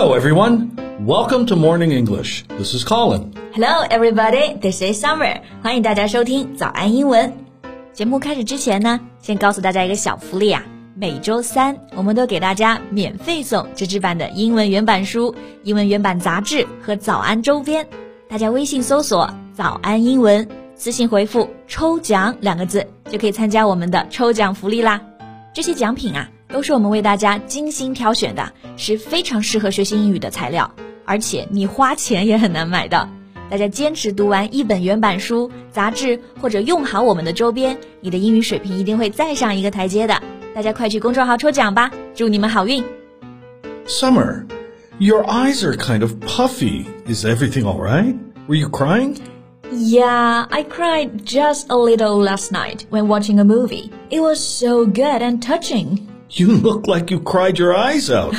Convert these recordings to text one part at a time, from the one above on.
Hello, everyone. Welcome to Morning English. This is Colin. Hello, everybody. This is Summer. 欢迎大家收听早安英文。节目开始之前呢，先告诉大家一个小福利啊。每周三，我们都给大家免费送纸质版的英文原版书、英文原版杂志和早安周边。大家微信搜索“早安英文”，私信回复“抽奖”两个字，就可以参加我们的抽奖福利啦。这些奖品啊，都是我们为大家精心挑选的，是非常适合学习英语的材料，而且你花钱也很难买到。大家坚持读完一本原版书、杂志，或者用好我们的周边，你的英语水平一定会再上一个台阶的。大家快去公众号抽奖吧，祝你们好运。Summer, your eyes are kind of puffy. Is everything all right? Were you crying? Yeah, I cried just a little last night when watching a movie. It was so good and touching. You look like you cried your eyes out.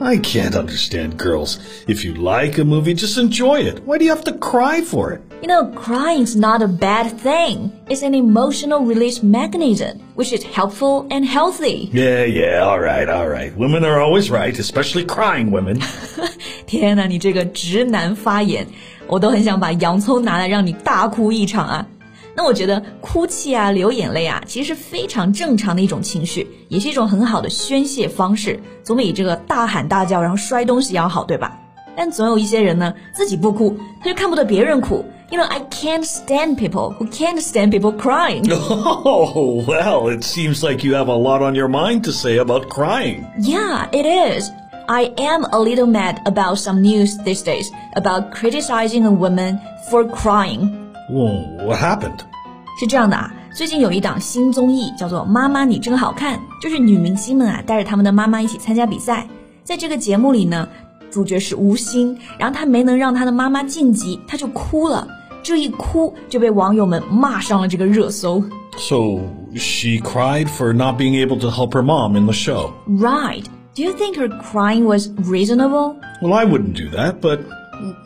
I can't understand girls. If you like a movie, just enjoy it. Why do you have to cry for it? You know, crying's not a bad thing. It's an emotional release mechanism, which is helpful and healthy. Yeah, yeah, all right, all right. Women are always right, especially crying women. 天哪，你这个直男发言，我都很想把洋葱拿来让你大哭一场啊！ 那我觉得哭泣啊、流眼泪啊，其实是非常正常的一种情绪，也是一种很好的宣泄方式，总比这个大喊大叫然后摔东西要好，对吧？但总有一些人呢，自己不哭，他就看不得别人哭。You know, I can't stand people who can't stand people crying. Oh, well, it seems like you have a lot on your mind to say about crying. Yeah, it is. I am a little mad about some news these days about criticizing a woman for crying. Well, what happened? 是这样的啊，最近有一档新综艺叫做《妈妈你真好看》，就是女明星们啊带着他们的妈妈一起参加比赛。在这个节目里呢，主角是吴昕，然后她没能让她的妈妈晋级，她就哭了。这一哭就被网友们骂上了这个热搜。So, she cried for not being able to help her mom in the show. Right? Do you think her crying was reasonable? Well, I wouldn't do that, but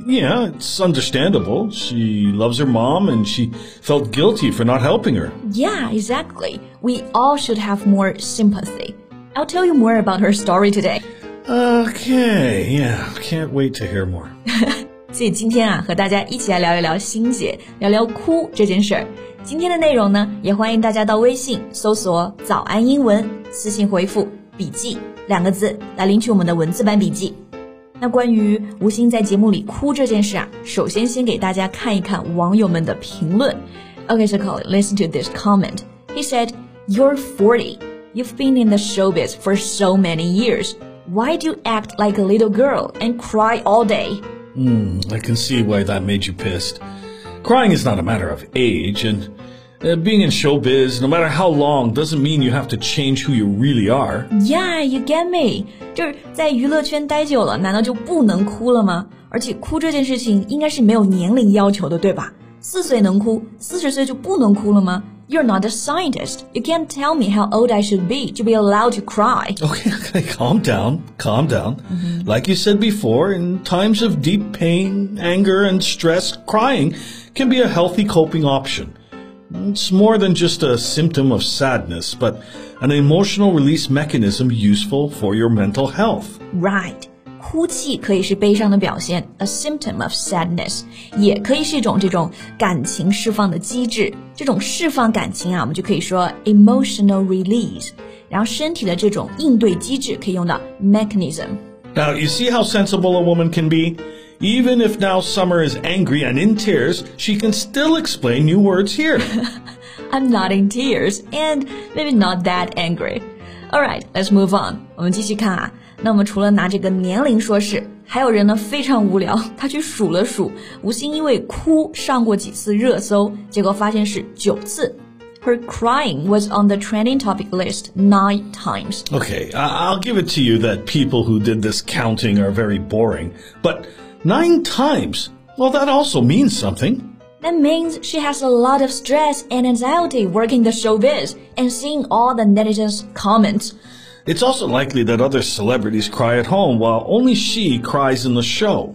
yeah, it's understandable. She loves her mom and she felt guilty for not helping her. Yeah, exactly. We all should have more sympathy. I'll tell you more about her story today. Okay, yeah, can't wait to hear more. 所以今天啊，和大家一起来聊一聊欣姐，聊聊哭这件事儿。今天的内容呢，也欢迎大家到微信搜索“早安英文”，私信回复“笔记”两个字来领取我们的文字版笔记。 那关于吴昕在节目里哭这件事啊，首先先给大家看一看网友们的评论。Okay, so Colin, listen to this comment. He said, "You're 40. You've been in the showbiz for so many years. Why do you act like a little girl and cry all day?" I can see why that made you pissed. Crying is not a matter of age, and uh, being in showbiz, no matter how long, doesn't mean you have to change who you really are. Yeah, you get me. 就是在娱乐圈待久了，难道就不能哭了吗？而且哭这件事情应该是没有年龄要求的，对吧？四岁能哭，四十岁就不能哭了吗？You're not a scientist. You can't tell me how old I should be to be allowed to cry. Okay, okay, calm down, calm down. Like you said before, in times of deep pain, anger, and stress, crying can be a healthy coping option. It's more than just a symptom of sadness, but an emotional release mechanism useful for your mental health. Right. 哭泣可以是悲伤的表现，a symptom of sadness，也可以是一种这种感情释放的机制。这种释放感情啊，我们就可以说 emotional release。然后身体的这种应对机制可以用到 mechanism。 Now, you see how sensible a woman can be? Even if now Summer is angry and in tears, she can still explain new words here. I'm not in tears and maybe not that angry. Alright, let's move on. 我们继续看啊。那我们除了拿这个年龄说事，还有人呢非常无聊，他去数了数，吴昕因为哭上过几次热搜，结果发现是九次。Her crying was on the trending topic list nine times. Okay, I- I'll give it to you that people who did this counting are very boring, but nine times? Well, that also means something. That means she has a lot of stress and anxiety working the showbiz and seeing all the netizens' comments. It's also likely that other celebrities cry at home while only she cries in the show.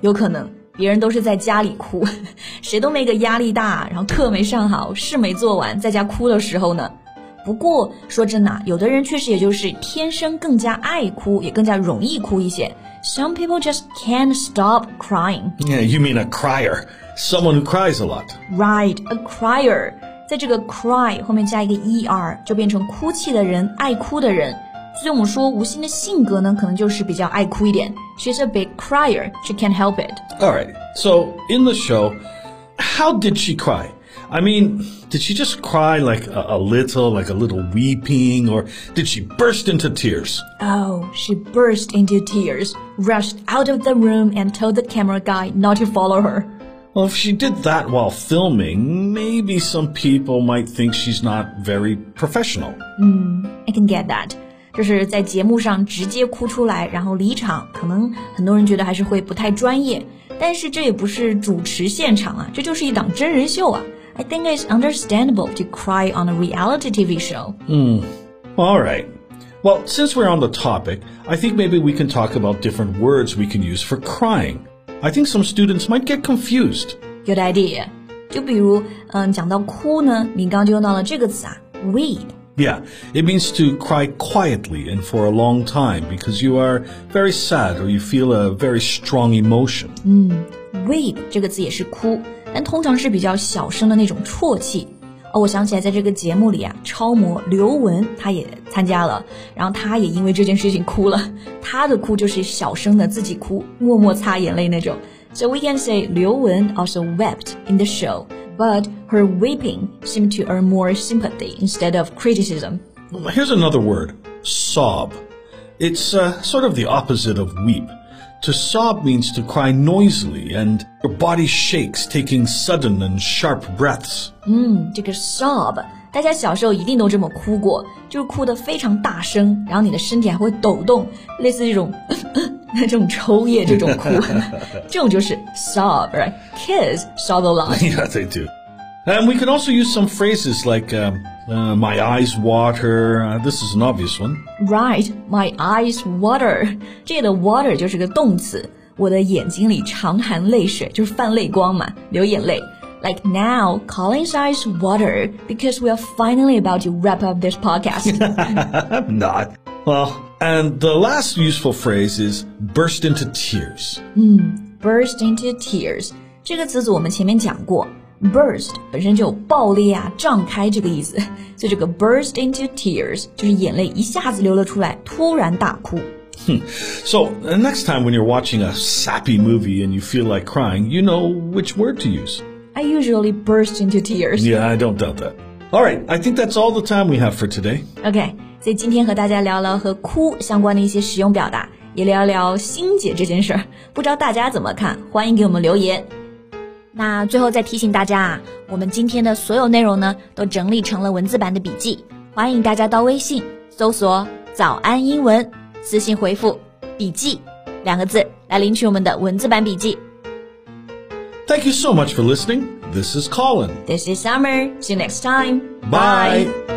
有可能别人都是在家里哭，谁都没个压力大，然后课没上好，事没做完，在家哭的时候呢。 不过说真的，有的人确实也就是天生更加爱哭，也更加容易哭一些。Some people just can't stop crying. Yeah, you mean a crier, someone who cries a lot. Right, a crier. 在这个 cry 后面加一个 er，就变成哭泣的人，爱哭的人。所以我们说吴昕的性格呢，可能就是比较爱哭一点。She's a big crier. She can't help it. All right. So in the show, how did she cry? I mean, did she just cry like a, a, little, like a little weeping, or did she burst into tears? Oh, she burst into tears, rushed out of the room, and told the camera guy not to follow her. Well, if she did that while filming, maybe some people might think she's not very professional. Hmm, I can get that. 就是在节目上直接哭出来，然后离场，可能很多人觉得还是会不太专业。但是这也不是主持现场啊，这就是一档真人秀啊。 I think it's understandable to cry on a reality TV show. Hmm. All right. Well, since we're on the topic, I think maybe we can talk about different words we can use for crying. I think some students might get confused. Good idea. 就比如，嗯，讲到哭呢，你刚刚就用到了这个词啊，weep。yeah, it means to cry quietly and for a long time because you are very sad or you feel a very strong emotion. 嗯，weep 这个字也是哭， 但通常是比较小声的那种啜泣。哦，我想起来，在这个节目里啊，超模刘雯她也参加了，然后她也因为这件事情哭了。她的哭就是小声的自己哭，默默擦眼泪那种。So we can say Liu Wen also wept in the show but her weeping seemed to earn more sympathy instead of criticism. Here's another word sob. It's uh, sort of the opposite of weep. To sob means to cry noisily and your body shakes, taking sudden and sharp breaths. 嗯，这个 sob，大家小时候一定都这么哭过，就是哭得非常大声，然后你的身体还会抖动，类似这种这种抽噎这种哭，这种就是 sob，right？Kids sob a lot. Yeah, they do. And we can also use some phrases like um, uh, "my eyes water." Uh, this is an obvious one. Right, my eyes water. 这里的 water 就是个动词，我的眼睛里常含泪水，就是泛泪光嘛，流眼泪。Like now, Colin's eyes water because we are finally about to wrap up this podcast. I'm not. Well, and the last useful phrase is burst into tears. burst into tears 这个词组我们前面讲过 ，burst 本身就有爆裂啊、胀开这个意思，所以这个 burst into tears 就是眼泪一下子流了出来，突然大哭。So, uh, next time when you're watching a sappy movie and you feel like crying, you know which word to use. I usually burst into tears. Yeah, I don't doubt that. All right, I think that's all the time we have for today. Okay. 所以今天和大家聊了和哭相关的一些实用表达，也聊聊心结这件事儿。不知道大家怎么看？欢迎给我们留言。 那最后再提醒大家啊，我们今天的所有内容呢，都整理成了文字版的笔记，欢迎大家到微信搜索“早安英文”，私信回复“笔记”两个字来领取我们的文字版笔记。Thank you so much for listening. This is Colin. This is Summer. See you next time. Bye.